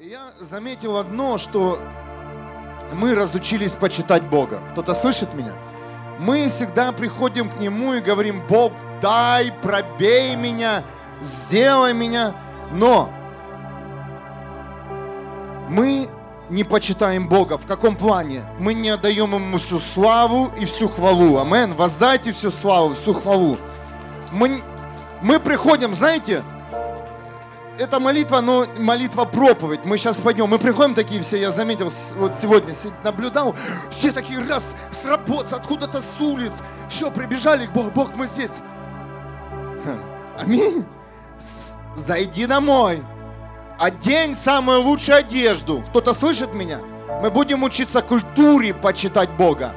Я заметил одно, что мы разучились почитать Бога. Кто-то слышит меня? Мы всегда приходим к Нему и говорим, Бог, дай, пробей меня, сделай меня. Но мы не почитаем Бога. В каком плане? Мы не отдаем Ему всю славу и всю хвалу. Амен. Воздайте всю славу, всю хвалу. Мы, мы приходим, знаете, это молитва, но молитва проповедь. Мы сейчас пойдем. Мы приходим такие все, я заметил, вот сегодня наблюдал, все такие раз с работы, откуда-то с улиц. Все, прибежали к Богу. Бог, мы здесь. Аминь. Зайди домой. Одень самую лучшую одежду. Кто-то слышит меня? Мы будем учиться культуре почитать Бога.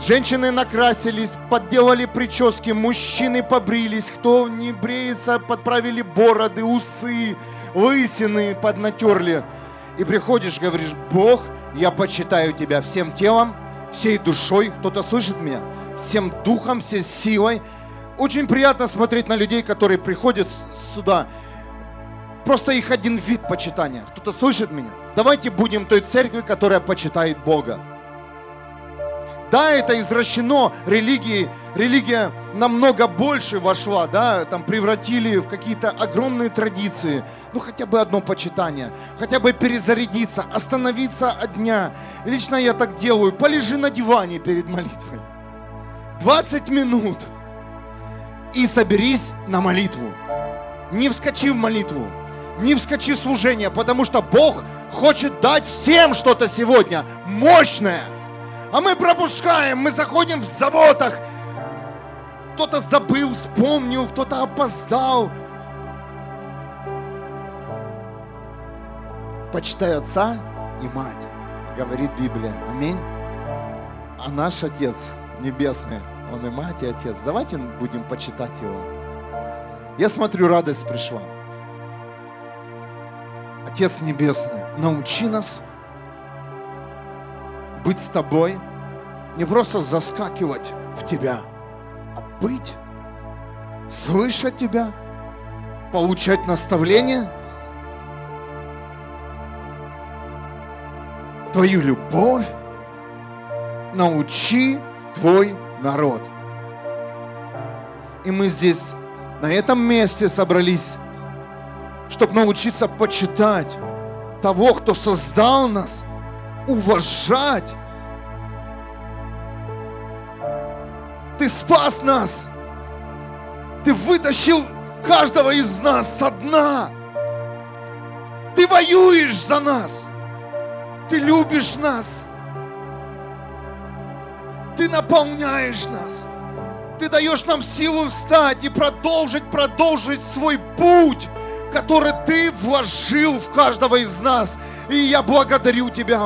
Женщины накрасились, подделали прически, мужчины побрились, кто не бреется, подправили бороды, усы, лысины поднатерли. И приходишь, говоришь, Бог, я почитаю тебя всем телом, всей душой. Кто-то слышит меня? Всем духом, всей силой. Очень приятно смотреть на людей, которые приходят сюда. Просто их один вид почитания. Кто-то слышит меня? Давайте будем той церкви, которая почитает Бога. Да, это извращено религии, религия намного больше вошла, да, там превратили в какие-то огромные традиции. Ну, хотя бы одно почитание, хотя бы перезарядиться, остановиться от дня. Лично я так делаю, полежи на диване перед молитвой. 20 минут и соберись на молитву. Не вскочи в молитву, не вскочи в служение, потому что Бог хочет дать всем что-то сегодня мощное – а мы пропускаем, мы заходим в заботах. Кто-то забыл, вспомнил, кто-то опоздал. Почитай отца и мать, говорит Библия. Аминь. А наш Отец Небесный, Он и мать, и Отец. Давайте будем почитать Его. Я смотрю, радость пришла. Отец Небесный, научи нас быть с тобой, не просто заскакивать в тебя, а быть, слышать тебя, получать наставление, твою любовь, научи твой народ. И мы здесь, на этом месте собрались, чтобы научиться почитать того, кто создал нас – уважать. Ты спас нас. Ты вытащил каждого из нас со дна. Ты воюешь за нас. Ты любишь нас. Ты наполняешь нас. Ты даешь нам силу встать и продолжить, продолжить свой путь, который Ты вложил в каждого из нас. И я благодарю Тебя,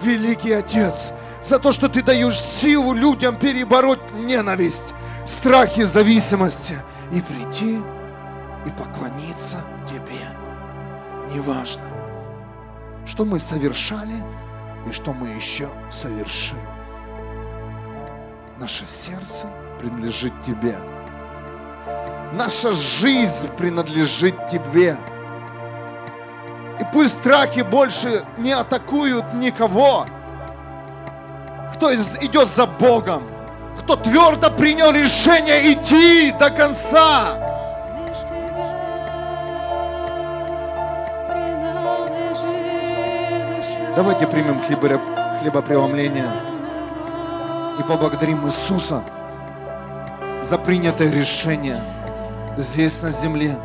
великий Отец, за то, что Ты даешь силу людям перебороть ненависть, страх и зависимости и прийти и поклониться Тебе. Неважно, что мы совершали и что мы еще совершим. Наше сердце принадлежит Тебе. Наша жизнь принадлежит Тебе. И пусть страхи больше не атакуют никого. Кто идет за Богом, кто твердо принял решение идти до конца. Давайте примем хлебопреломление и поблагодарим Иисуса за принятое решение здесь на земле.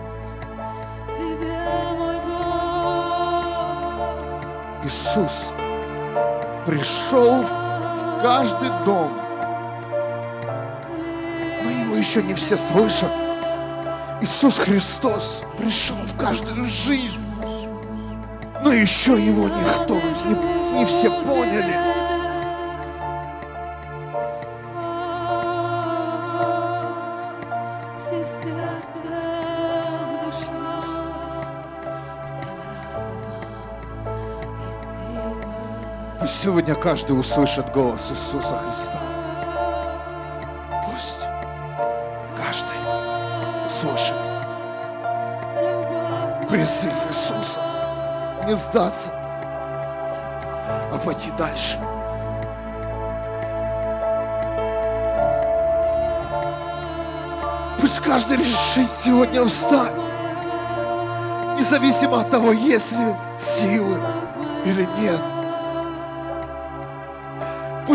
Иисус пришел каждый дом, но его еще не все слышат. Иисус Христос пришел в каждую жизнь, но еще его никто, не, не все поняли. Сегодня каждый услышит голос Иисуса Христа. Пусть каждый услышит призыв Иисуса. не сдаться, а пойти дальше. Пусть каждый решит сегодня встать, независимо от того, есть ли силы или нет.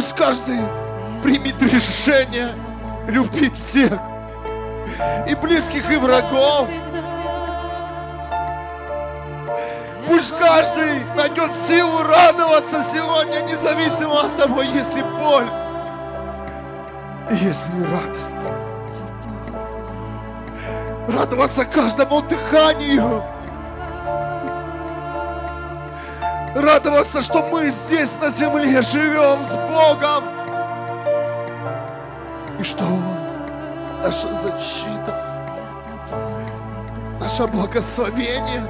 Пусть каждый примет решение любить всех, и близких, и врагов. Пусть каждый найдет силу радоваться сегодня, независимо от того, есть ли боль, есть ли радость. Радоваться каждому дыханию. Радоваться, что мы здесь на земле живем с Богом. И что Он наша защита, наше благословение.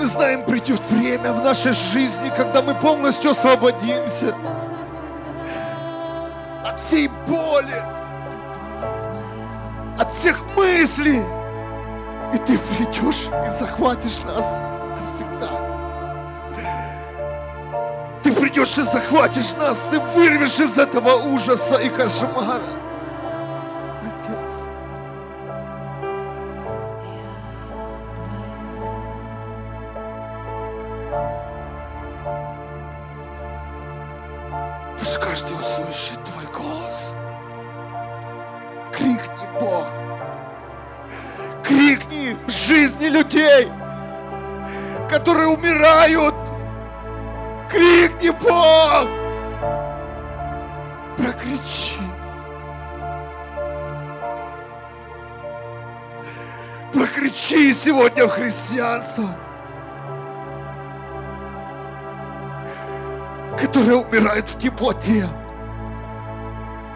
Мы знаем, придет время в нашей жизни, когда мы полностью освободимся от всей боли, от всех мыслей. И ты придешь и захватишь нас навсегда. Ты придешь и захватишь нас, ты вырвешь из этого ужаса и кошмара. Сегодня в христианство, которое умирает в теплоте.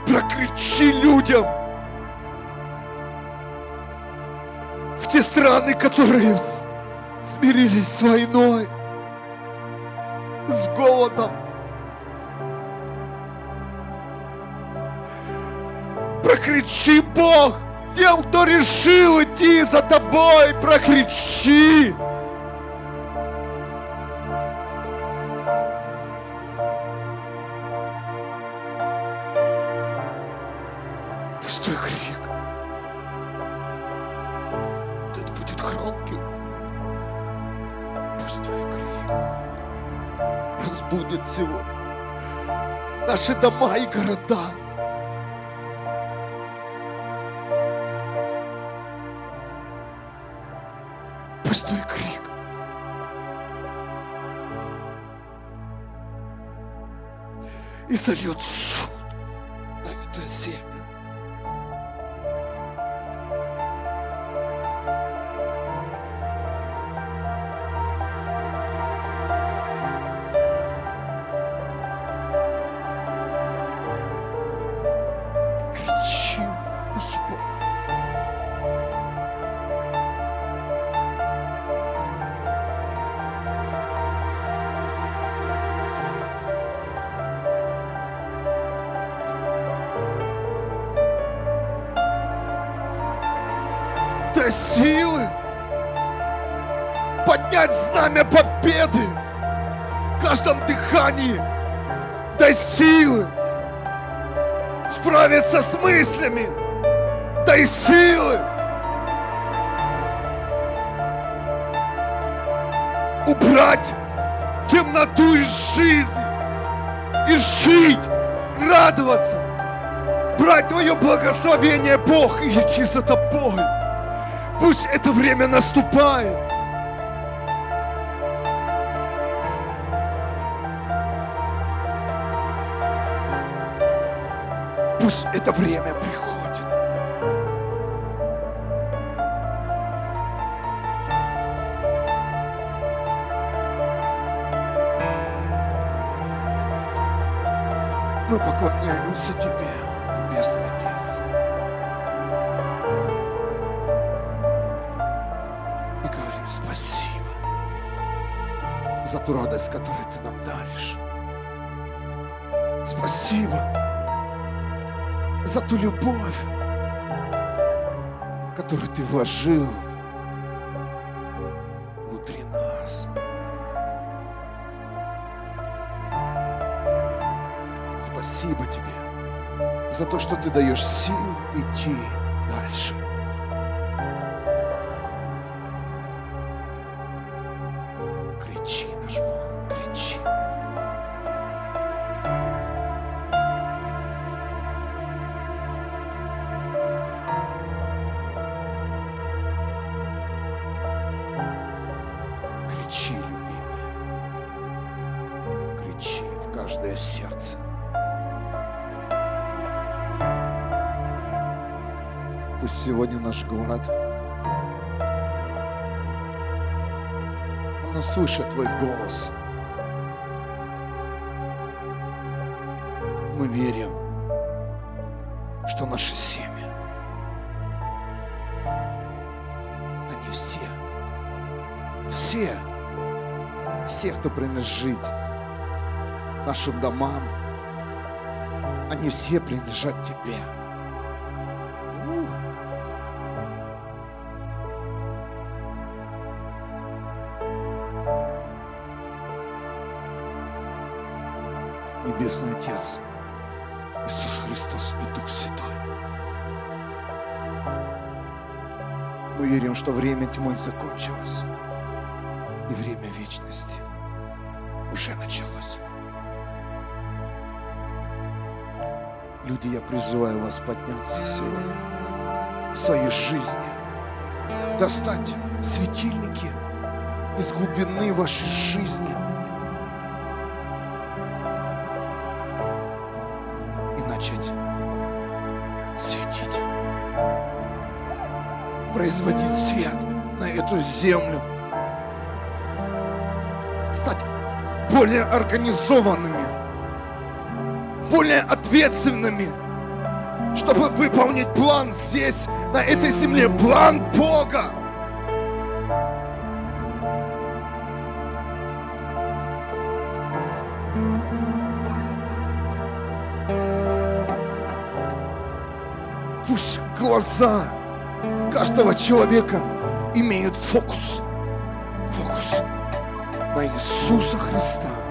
Прокричи людям в те страны, которые смирились с войной с голодом. Прокричи, Бог, тем, кто решил идти за тобой, прокричи. Пусть твой крик этот будет громким. Пусть твой крик разбудит сегодня наши дома и города. И зальет справиться с мыслями. Дай силы убрать темноту из жизни и жить, радоваться, брать Твое благословение, Бог, и идти за Тобой. Пусть это время наступает. это время приходит. Мы поклоняемся Тебе, Небесный Отец. И говорим спасибо за ту радость, которую Ты нам даришь. Спасибо за ту любовь, которую Ты вложил внутри нас. Спасибо Тебе за то, что Ты даешь силу идти сегодня наш город, он услышит Твой голос. Мы верим, что наши семьи, они все, все, все, кто принадлежит нашим домам, они все принадлежат Тебе. Небесный Отец, Иисус Христос и Дух Святой. Мы верим, что время тьмы закончилось, и время вечности уже началось. Люди, я призываю вас подняться сегодня в своей жизни, достать светильники из глубины вашей жизни производить свет на эту землю, стать более организованными, более ответственными, чтобы выполнить план здесь, на этой земле, план Бога. Пусть глаза каждого человека имеют фокус. Фокус на Иисуса Христа.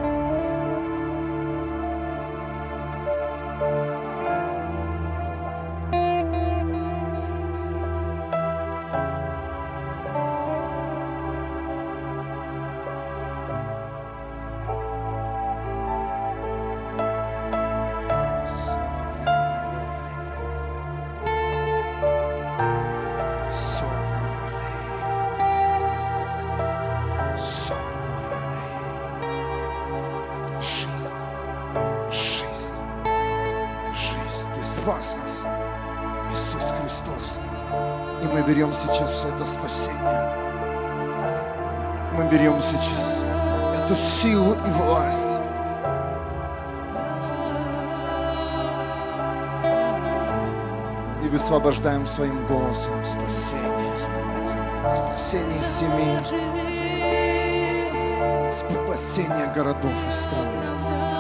Высвобождаем своим голосом спасение. Спасение семей, спасение городов и стран.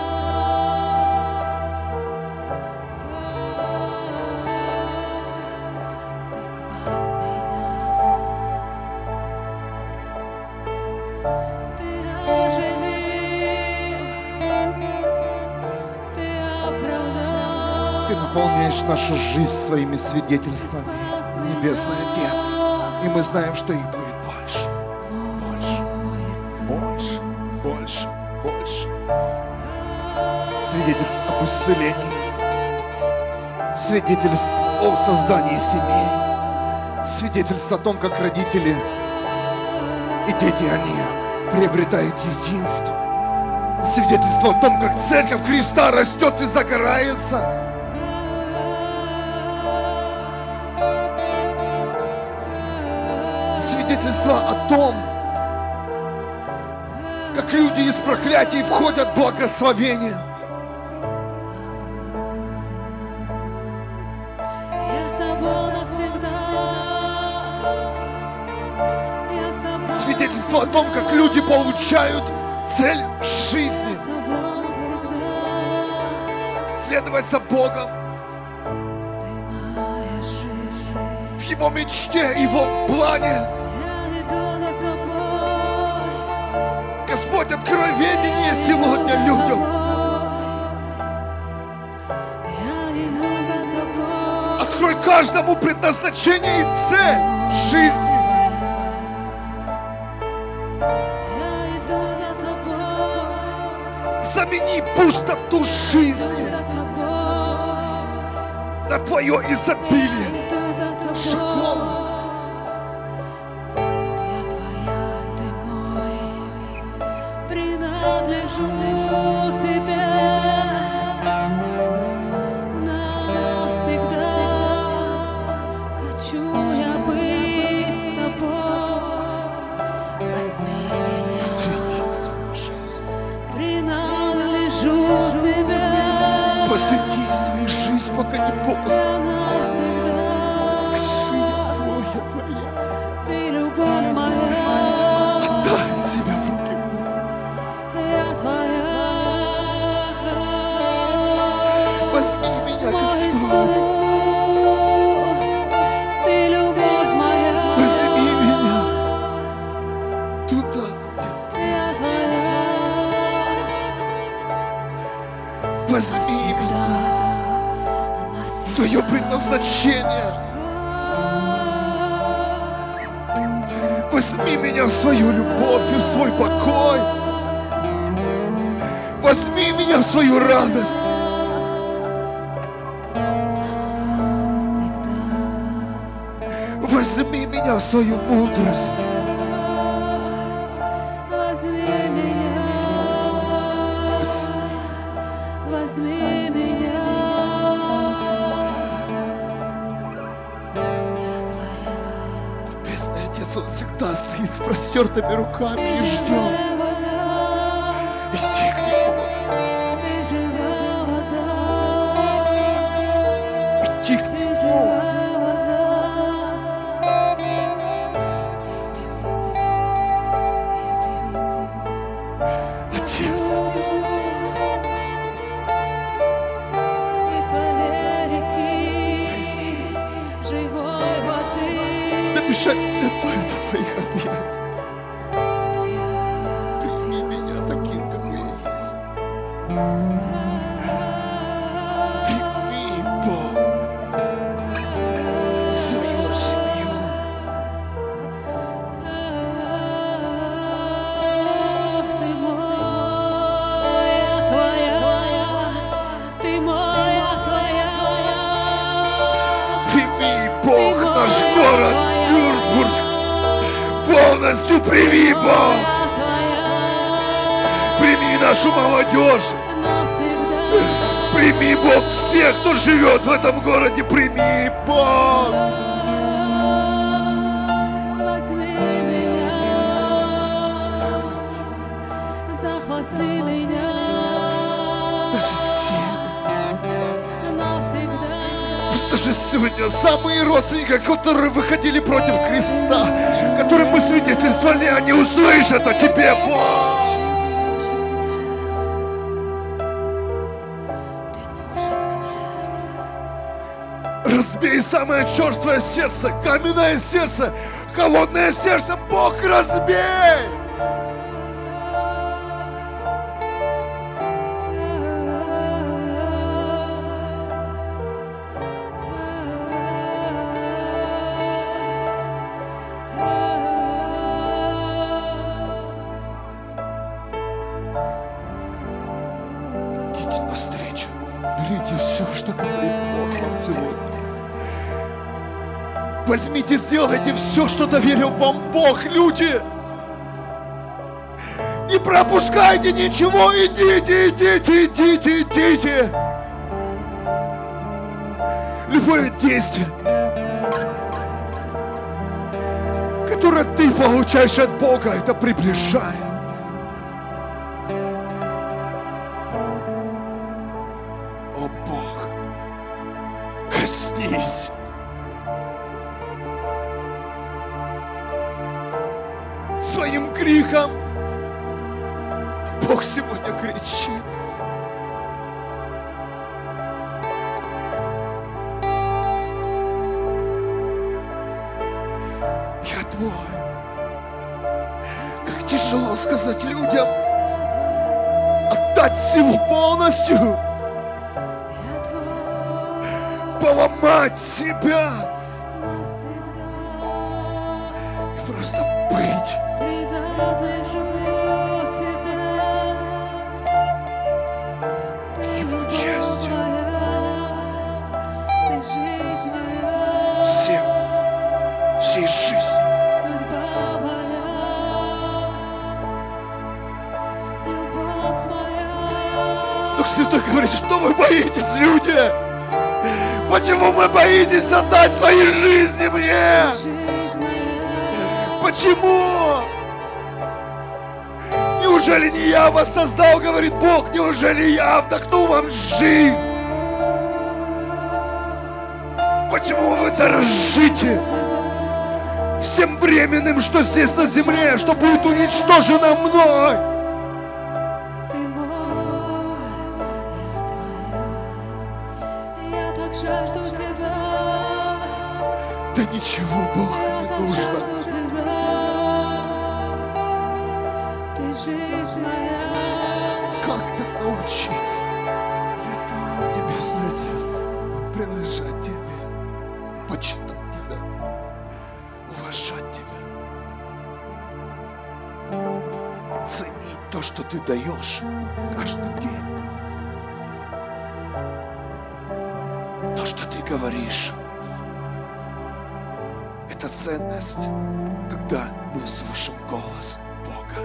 Нашу жизнь своими свидетельствами, Небесный Отец. И мы знаем, что их будет больше, больше, больше, больше, больше. Свидетельств об исцелении, свидетельств о создании семей, свидетельств о том, как родители и дети, они приобретают единство. Свидетельство о том, как церковь Христа растет и загорается. свидетельство о том, как люди из проклятий входят в благословение. Свидетельство о том, как люди получают цель жизни. Следовать за Богом. В Его мечте, Его плане. откровение сегодня людям. Открой каждому предназначение и цель жизни. Замени пустоту жизни на твое изобилие. свой покой. Возьми меня в свою радость. Возьми меня в свою мудрость. с простертыми руками и ждем. Разбей самое черствое сердце, каменное сердце, холодное сердце, Бог, разбей! Выйдите, сделайте все, что доверил вам Бог, люди. Не пропускайте ничего, идите, идите, идите, идите. Любое действие, которое ты получаешь от Бога, это приближает. Боитесь отдать свои жизни мне? Почему? Неужели не я вас создал, говорит Бог? Неужели я вдохну вам жизнь? Почему вы дорожите всем временным, что здесь на земле, что будет уничтожено мной? Ничего, Бог, не нужно. Как научиться? Небесный Отец, принадлежать Тебе, почитать Тебя, уважать Тебя, ценить то, что Ты даешь каждый день, то, что Ты говоришь. Ценность, когда мы слышим голос Бога.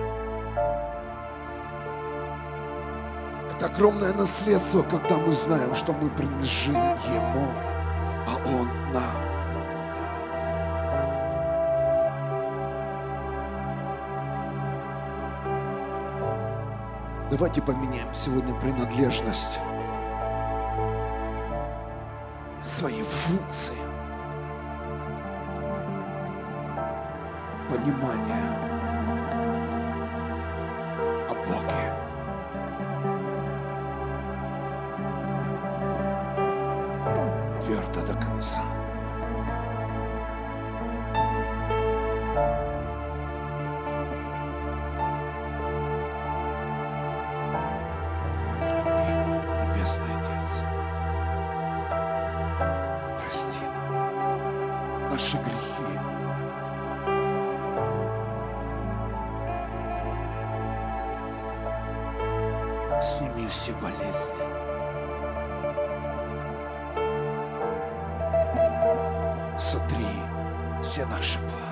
Это огромное наследство, когда мы знаем, что мы принадлежим Ему, а Он нам. Давайте поменяем сегодня принадлежность свои функции, понимание Сотри все наши планы,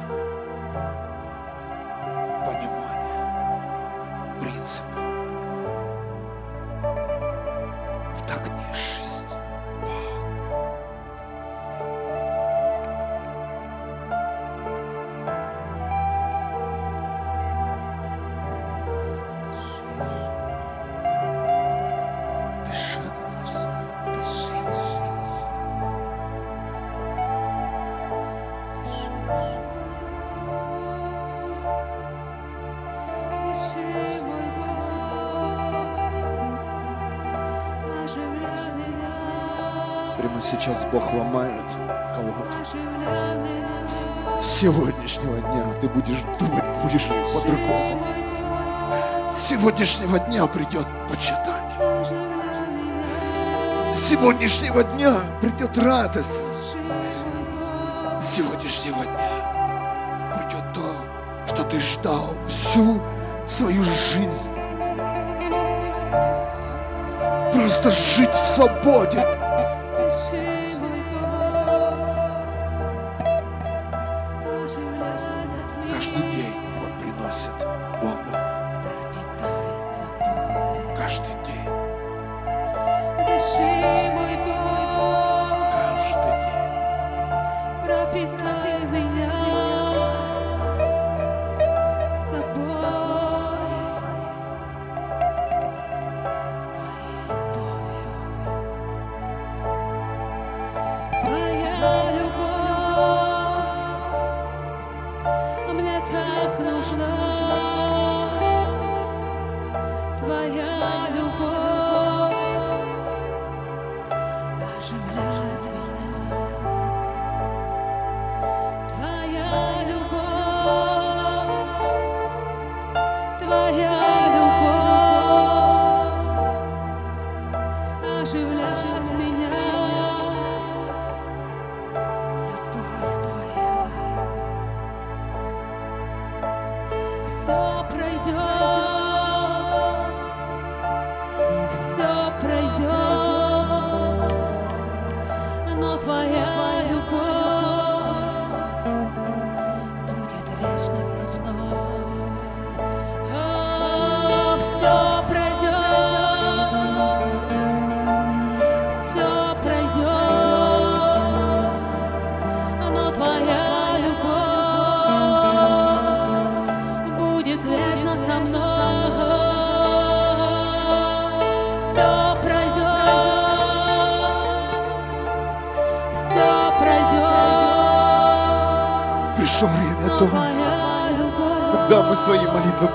ломает кого-то. С сегодняшнего дня ты будешь думать, будешь по-другому. С сегодняшнего дня придет почитание. С сегодняшнего дня придет радость. С сегодняшнего дня придет то, что ты ждал всю свою жизнь. Просто жить в свободе.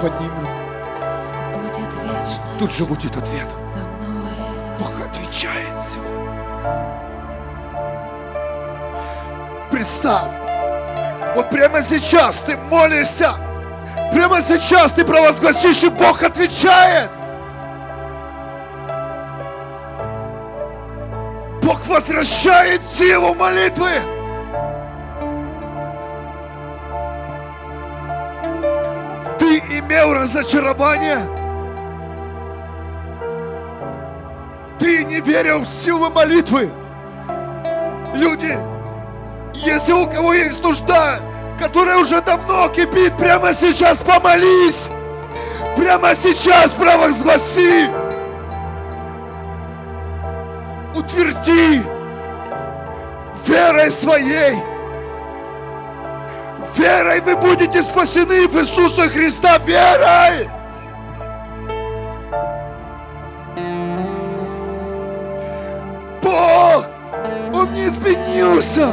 Поднимем. Тут же будет ответ. Бог отвечает сегодня. Представь, вот прямо сейчас ты молишься, прямо сейчас ты провозгласишь, и Бог отвечает. Бог возвращает силу молитвы. Разочарование. Ты не верил в силу молитвы. Люди, если у кого есть нужда, которая уже давно кипит, прямо сейчас помолись. Прямо сейчас провозгласи. Утверди верой своей. Верой вы будете спасены в Иисуса Христа. Верой! Бог, Он не изменился.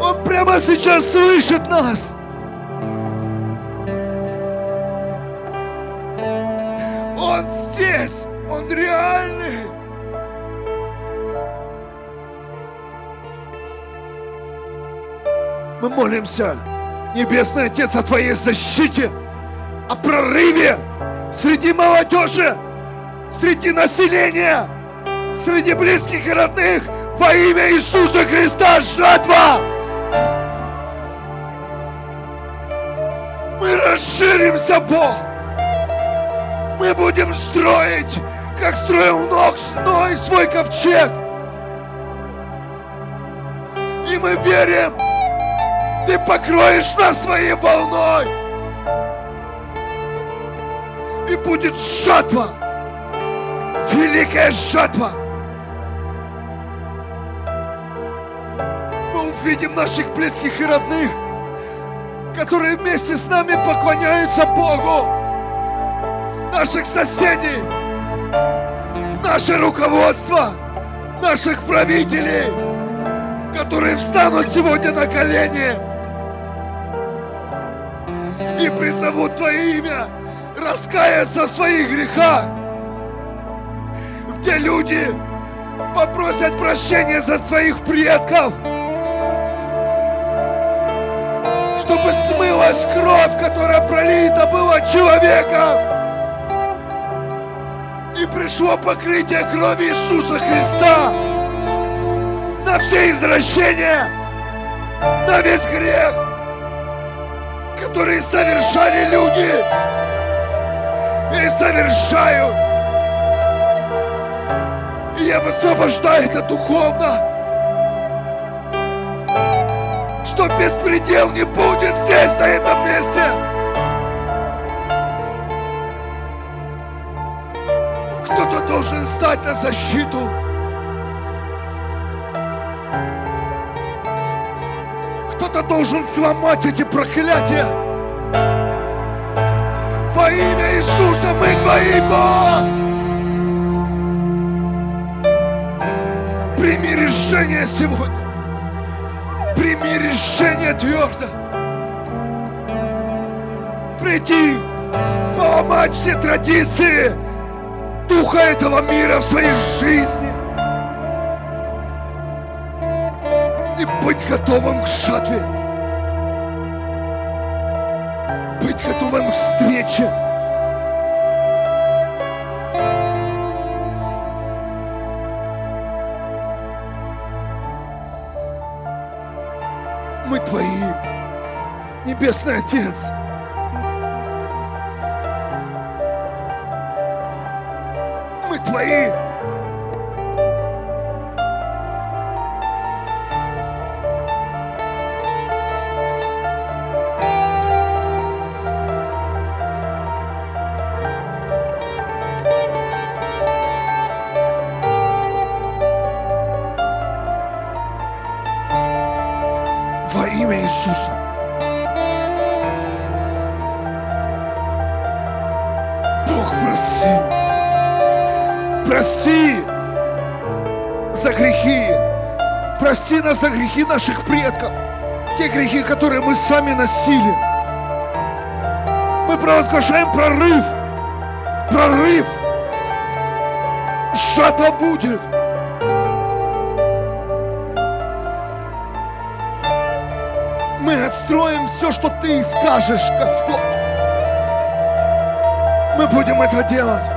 Он прямо сейчас слышит нас. Он здесь, Он реальный. Мы молимся, Небесный Отец, о Твоей защите, о прорыве среди молодежи, среди населения, среди близких и родных во имя Иисуса Христа жатва. Мы расширимся, Бог. Мы будем строить, как строил Ног Ной свой ковчег. И мы верим, Ты покроешь нас своей волной. И будет жатва, великая жатва. Мы увидим наших близких и родных, которые вместе с нами поклоняются Богу, наших соседей, наше руководство, наших правителей, которые встанут сегодня на колени и призовут Твое имя, раскаяться в своих грехах, где люди попросят прощения за своих предков, чтобы смылась кровь, которая пролита была человеком, и пришло покрытие крови Иисуса Христа на все извращения, на весь грех, которые совершали люди и совершают. И я высвобождаю это духовно, что беспредел не будет здесь, на этом месте. Кто-то должен стать на защиту. Должен сломать эти проклятия. Во имя Иисуса мы Твои, Бог! Прими решение сегодня. Прими решение твердо. Прийти, поломать все традиции духа этого мира в своей жизни. И быть готовым к жатве. Встрече. Мы Твои, Небесный Отец. Мы Твои. Сами носили. Мы провозглашаем прорыв. Прорыв. Что-то будет. Мы отстроим все, что Ты скажешь, Господь. Мы будем это делать.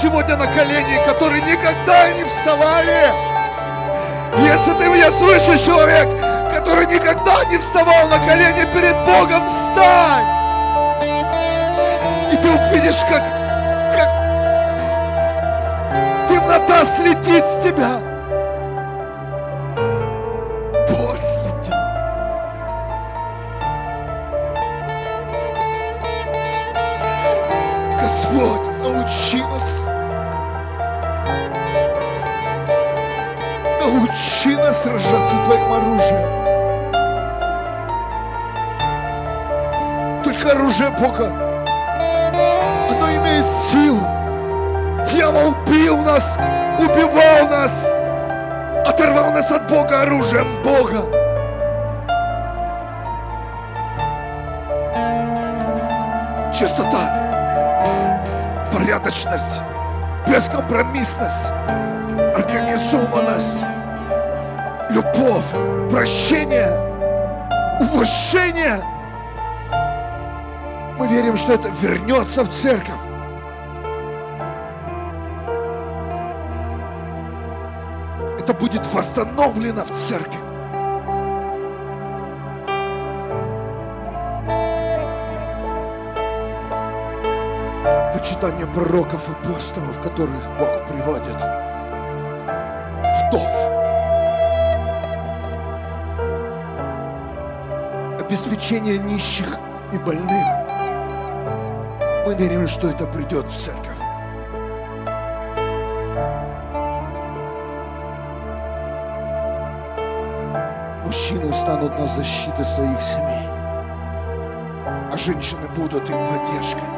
Сегодня на колени, которые никогда не вставали. Если ты меня слышишь, человек, который никогда не вставал на колени перед Богом, встань! И ты увидишь, как, как темнота слетит с тебя. Бога, оно имеет силу. Дьявол бил нас, убивал нас, оторвал нас от Бога оружием Бога. Чистота, порядочность, бескомпромиссность, организованность, любовь, прощение, уважение. Верим, что это вернется в церковь. Это будет восстановлено в церкви. Почитание пророков, апостолов, которых Бог приводит. Вдов. Обеспечение нищих и больных. Мы верим, что это придет в церковь. Мужчины встанут на защиту своих семей, а женщины будут им поддержкой.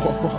我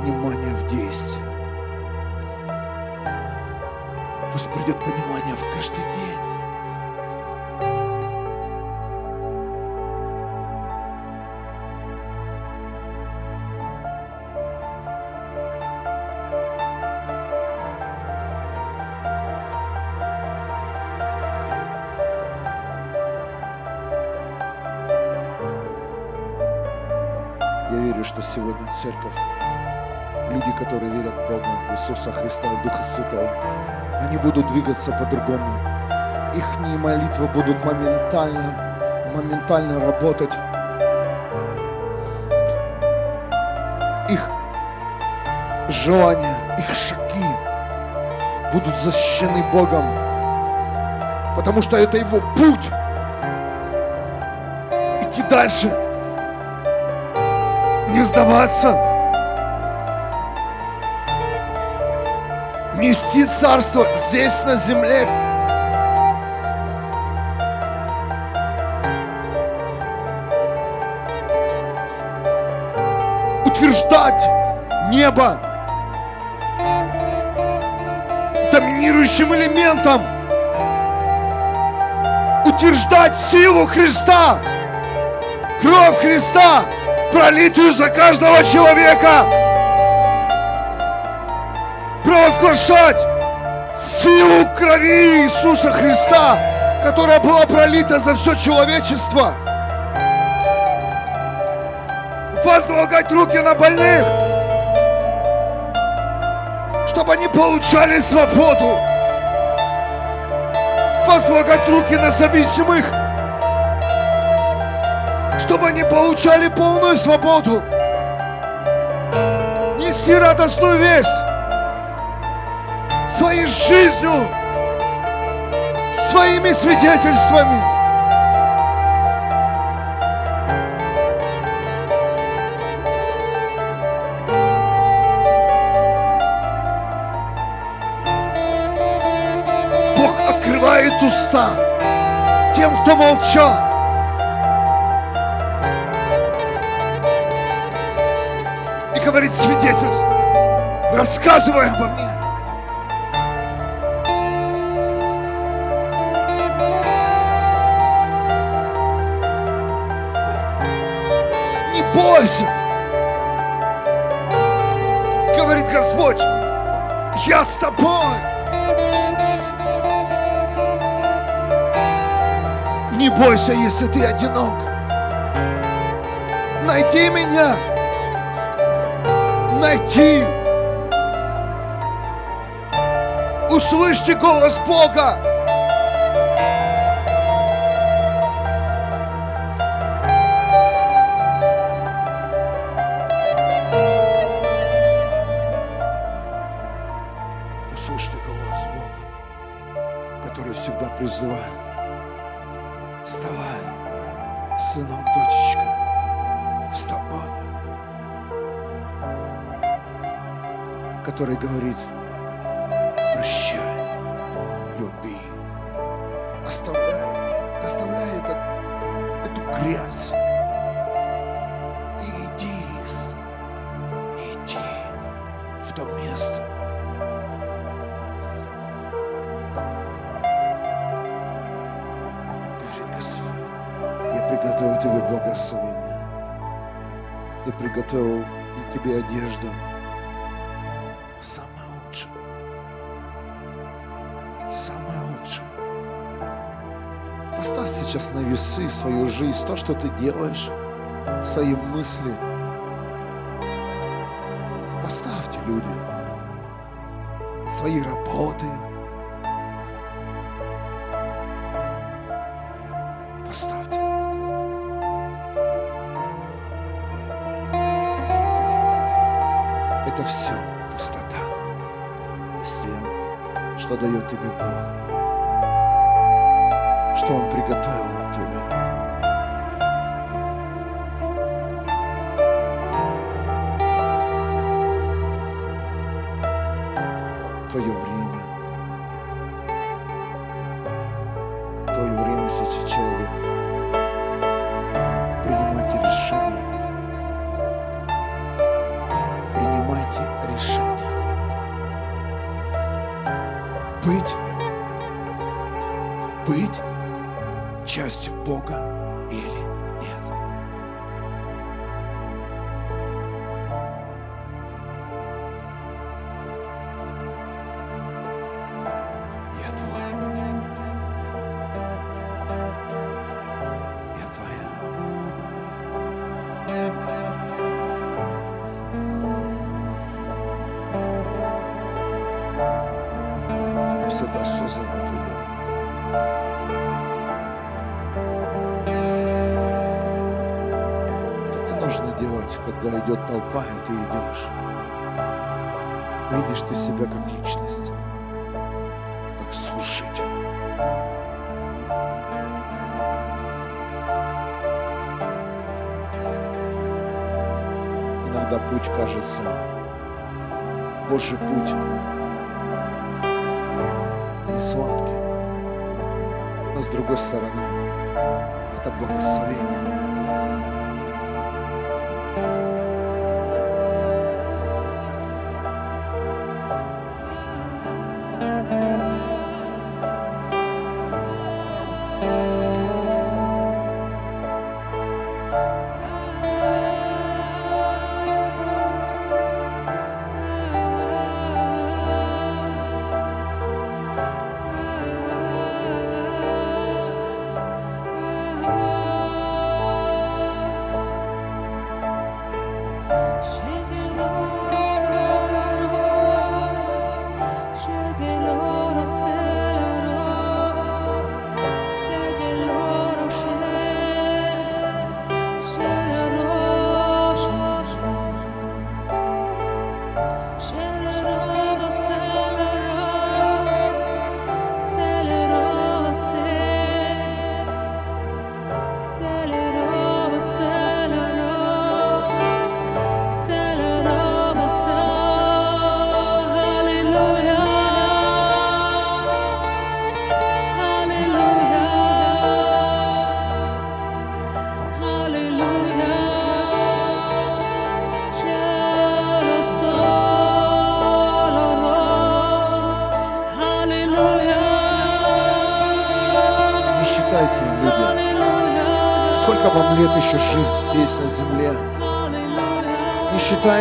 понимание в действии. Пусть придет понимание в каждый день. Я верю, что сегодня церковь, люди, которые верят в Бога, в Иисуса Христа и в Духа Святого, они будут двигаться по-другому. Их молитвы будут моментально, моментально работать. Их желания, их шаги будут защищены Богом, потому что это Его путь. Идти дальше не сдаваться, нести царство здесь на земле. Утверждать небо доминирующим элементом. Утверждать силу Христа, кровь Христа, пролитую за каждого человека. Провозглашать силу крови Иисуса Христа, которая была пролита за все человечество. Возлагать руки на больных, чтобы они получали свободу. Возлагать руки на зависимых, чтобы они получали полную свободу. Неси радостную весть жизнью, своими свидетельствами. Бог открывает уста тем, кто молчал. и говорит свидетельство, рассказывая обо мне. С тобой. Не бойся, если ты одинок. Найди меня найти. Услышьте голос Бога. Который говорит, Поставь сейчас на весы свою жизнь, то, что ты делаешь, свои мысли. Поставьте, люди. свои работы. Поставьте. Это все пустота. И с что дает тебе Бог. Что Он приготовил тебе. Путь кажется, Божий путь не сладкий, но с другой стороны, это благословение.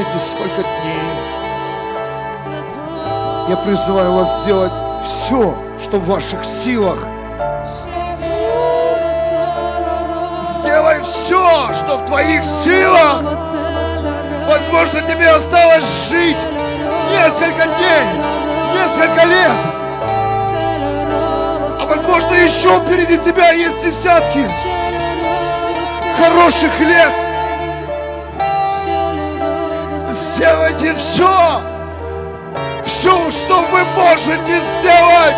Считайте, сколько дней. Я призываю вас сделать все, что в ваших силах. Сделай все, что в твоих силах. Возможно, тебе осталось жить несколько дней, несколько лет. А возможно, еще впереди тебя есть десятки хороших лет. Сделайте все, все, что вы можете сделать.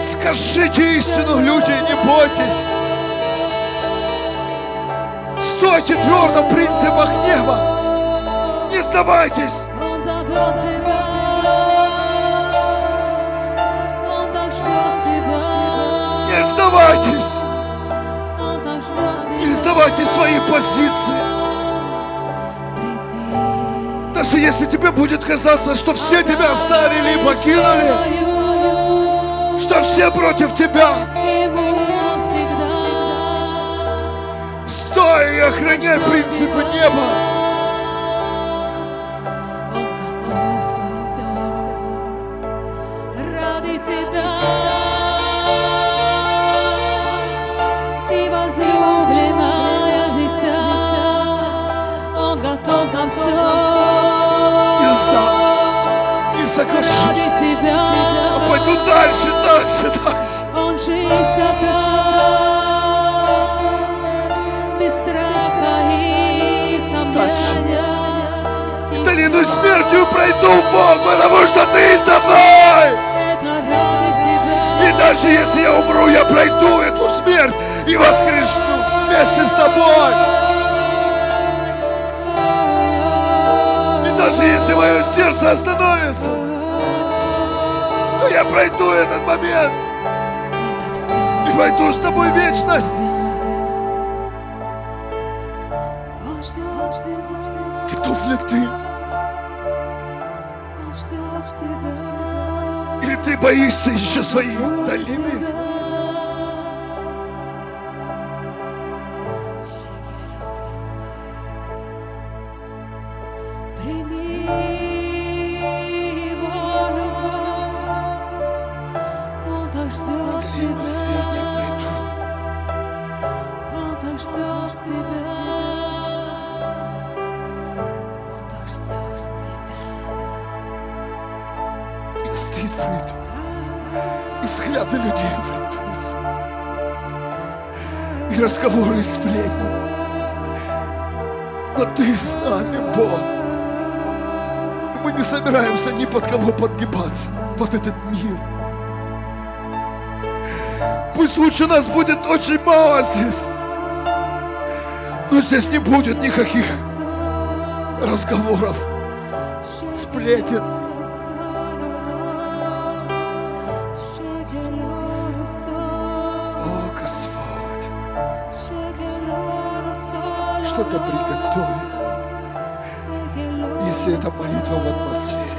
Скажите истину, люди, не бойтесь. Стойте твердо в принципах неба. Не сдавайтесь. Не сдавайтесь. Не сдавайте свои позиции. Даже если тебе будет казаться, что все тебя оставили и покинули, что все против тебя, стой и охраняй принципы неба. Соглашусь. Ради тебя. А пойду дальше, дальше, дальше. Он жизнь отдал, без страха и сомнения. Долину смертью пройду Бог, потому что ты со мной. Это ради тебя. И даже если я умру, я пройду эту смерть и воскресну вместе с тобой. Даже если мое сердце остановится, то я пройду этот момент и войду с тобой в вечность. Готов ли ты? Или ты боишься еще своей долины? И стыд пройду. И взгляды людей. И разговоры и сплетни. Но ты с нами, Бог. Мы не собираемся ни под кого подгибаться, под этот мир. Пусть лучше нас будет очень мало здесь. Но здесь не будет никаких разговоров, сплетен. Что-то приготовил, если это молитва в атмосфере.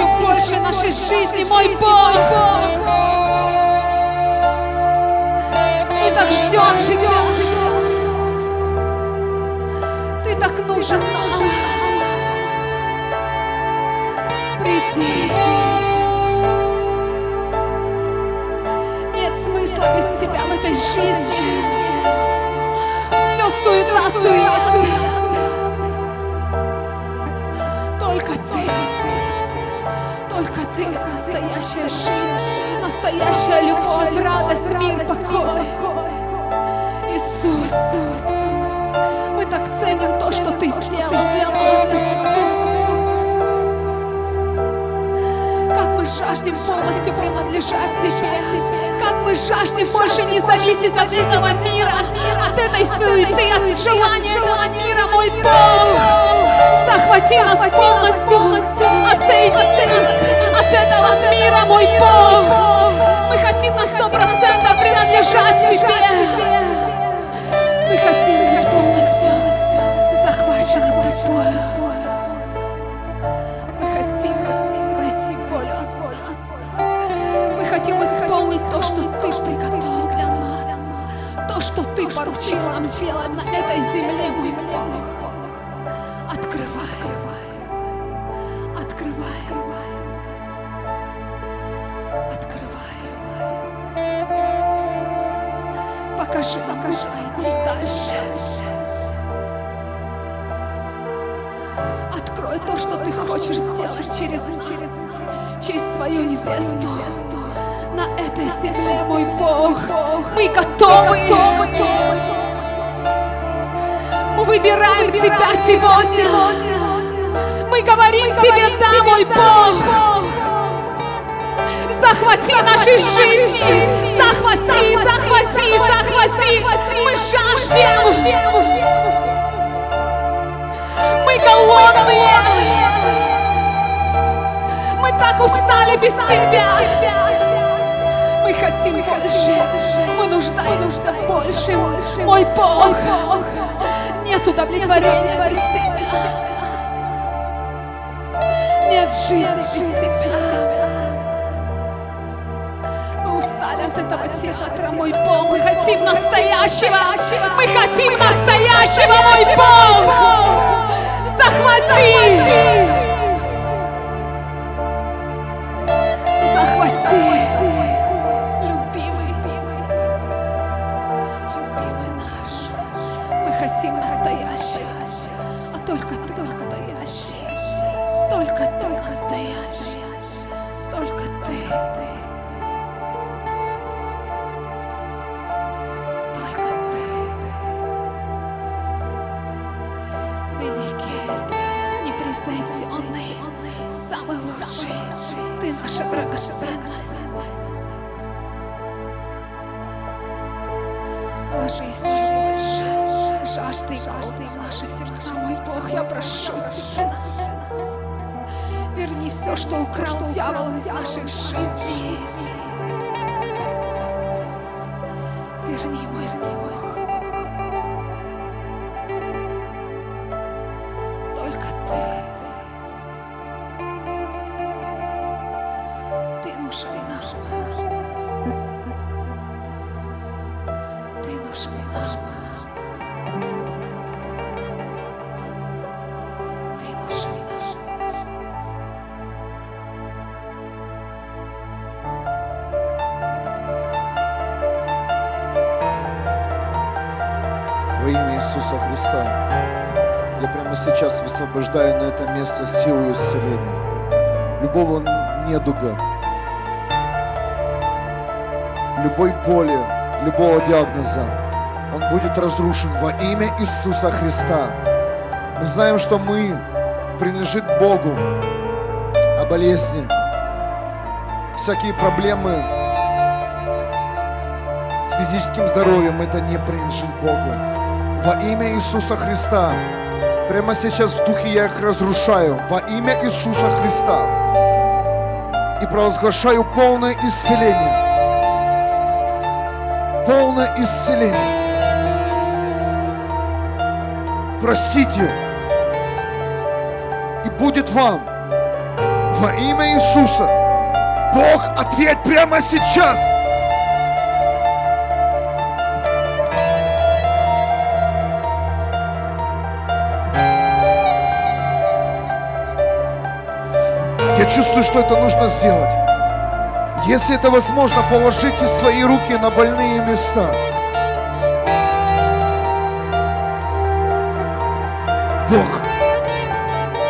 Еще больше нашей жизни, мой Бог. Мы так ждем Тебя. Ты так нужен нам. Приди. Нет смысла без Тебя в этой жизни. Все суета, суета. Ты настоящая жизнь, настоящая любовь, радость, мир, покой. Иисус, мы так ценим то, что Ты сделал для нас, Иисус. Мы жаждем полностью принадлежать Тебе. Как мы жаждем больше не зависеть от этого мира, от этой суеты, от желания этого мира, мой Бог. Захвати нас полностью, отсоедини нас от этого мира, мой Бог. Мы хотим на сто процентов принадлежать Тебе. Мы хотим быть полностью хотим исполнить то, что Ты приготовил для нас. То, что Ты поручил нам сделать на этой земле, мой Бог. Открывай. Открывай. Открывай. Покажи нам, куда идти дальше. Открой то, что ты хочешь сделать через нас, через свою невесту. На этой земле, мой Бог, мы готовы. Мы выбираем Тебя сегодня. Мы говорим Тебе, да, мой Бог. Захвати наши жизни. Захвати, захвати, захвати. Мы жаждем. Мы голодные. Мы так устали без Тебя. Мы хотим больше. Мы нуждаемся больше. Мой Бог. Нет удовлетворения без Тебя. Нет жизни без Тебя. Мы устали от этого театра, мой Бог. Мы хотим настоящего. Мы хотим настоящего, мой Бог. Захвати. Захвати. Во имя Иисуса Христа. Я прямо сейчас высвобождаю на это место силу исцеления. Любого недуга, любой боли, любого диагноза, он будет разрушен во имя Иисуса Христа. Мы знаем, что мы принадлежит Богу, а болезни, всякие проблемы с физическим здоровьем, это не принадлежит Богу. Во имя Иисуса Христа. Прямо сейчас в духе я их разрушаю. Во имя Иисуса Христа. И провозглашаю полное исцеление. Полное исцеление. Простите. И будет вам во имя Иисуса. Бог, ответь прямо сейчас. Чувствую, что это нужно сделать. Если это возможно, положите свои руки на больные места. Бог,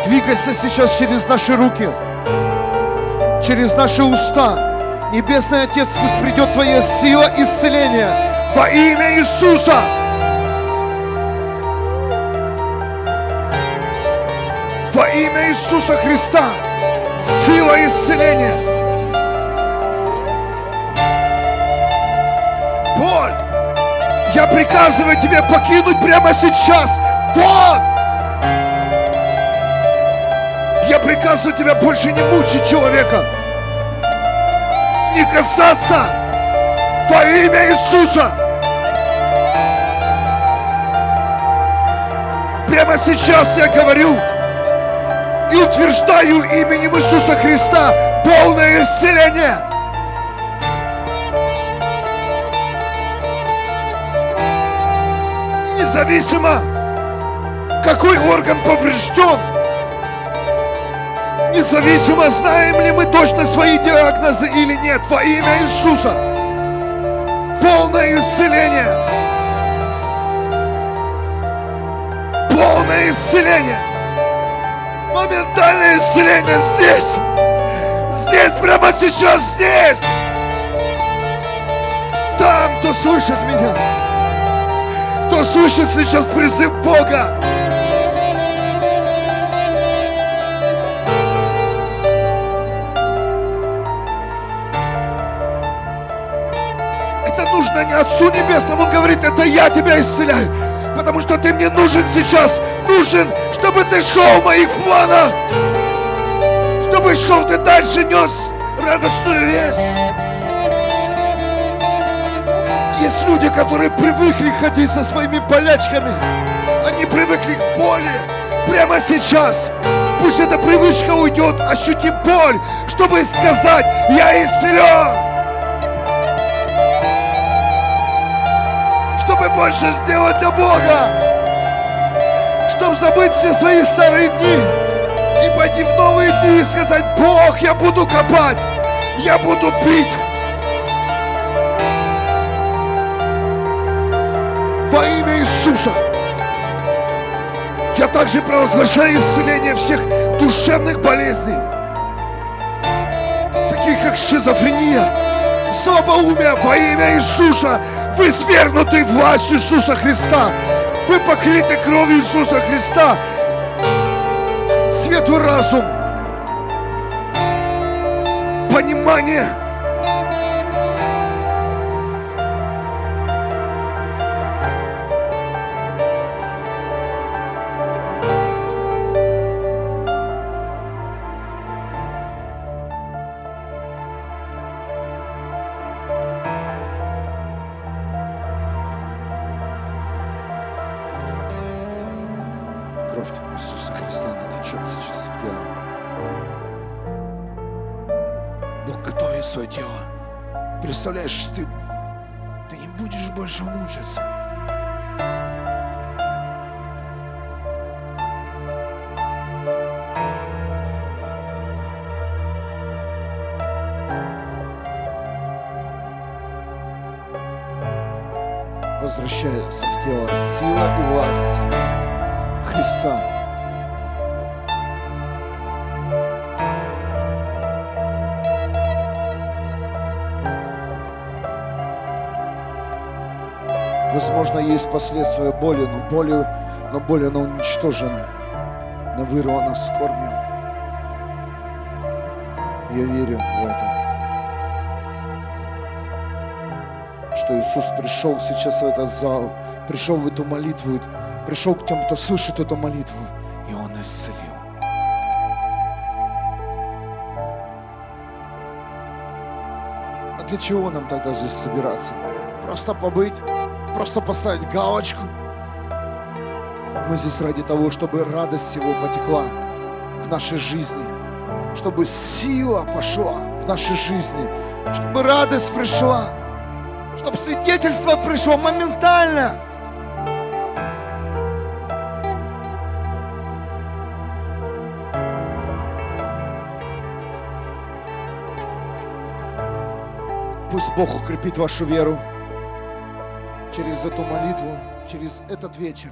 двигайся сейчас через наши руки, через наши уста. Небесный Отец, пусть придет Твоя сила исцеления во имя Иисуса. Во имя Иисуса Христа. Сила исцеления. Боль, я приказываю тебе покинуть прямо сейчас. Вон! Я приказываю тебя больше не мучить человека. Не касаться во имя Иисуса. Прямо сейчас я говорю и утверждаю именем Иисуса Независимо, какой орган поврежден, независимо, знаем ли мы точно свои диагнозы или нет, во имя Иисуса. полное исцеление. Полное исцеление. Моментальное исцеление здесь. Здесь, прямо сейчас, здесь. Там, кто слышит меня. Кто слышит сейчас призыв Бога. Это нужно не Отцу Небесному. Он говорит, это я тебя исцеляю. Потому что ты мне нужен сейчас. Нужен, чтобы ты шел в моих планах. Чтобы шел ты дальше, нес радостную весть. Есть люди, которые привыкли ходить со своими болячками. Они привыкли к боли. Прямо сейчас. Пусть эта привычка уйдет. Ощути боль, чтобы сказать, я исцелен. Чтобы больше сделать для Бога. Чтобы забыть все свои старые дни. И пойти в новые дни и сказать, Бог, я буду копать. Я буду пить. Также провозглашаю исцеление всех душевных болезней, таких как шизофрения, слабоумие во имя Иисуса. Вы свергнуты властью Иисуса Христа. Вы покрыты кровью Иисуса Христа. Свету разум, понимание – Представляешь, ты, ты не будешь больше мучиться. Возвращается в тело сила и власть Христа. Возможно, есть последствия боли, но боли, но боль она уничтожена, но вырвана скорбью. Я верю в это. Что Иисус пришел сейчас в этот зал, пришел в эту молитву, пришел к тем, кто слышит эту молитву, и Он исцелил. А для чего нам тогда здесь собираться? Просто побыть? Просто поставить галочку? Мы здесь ради того, чтобы радость Его потекла в нашей жизни, чтобы сила пошла в нашей жизни, чтобы радость пришла, чтобы свидетельство пришло моментально. Пусть Бог укрепит вашу веру через эту молитву, через этот вечер.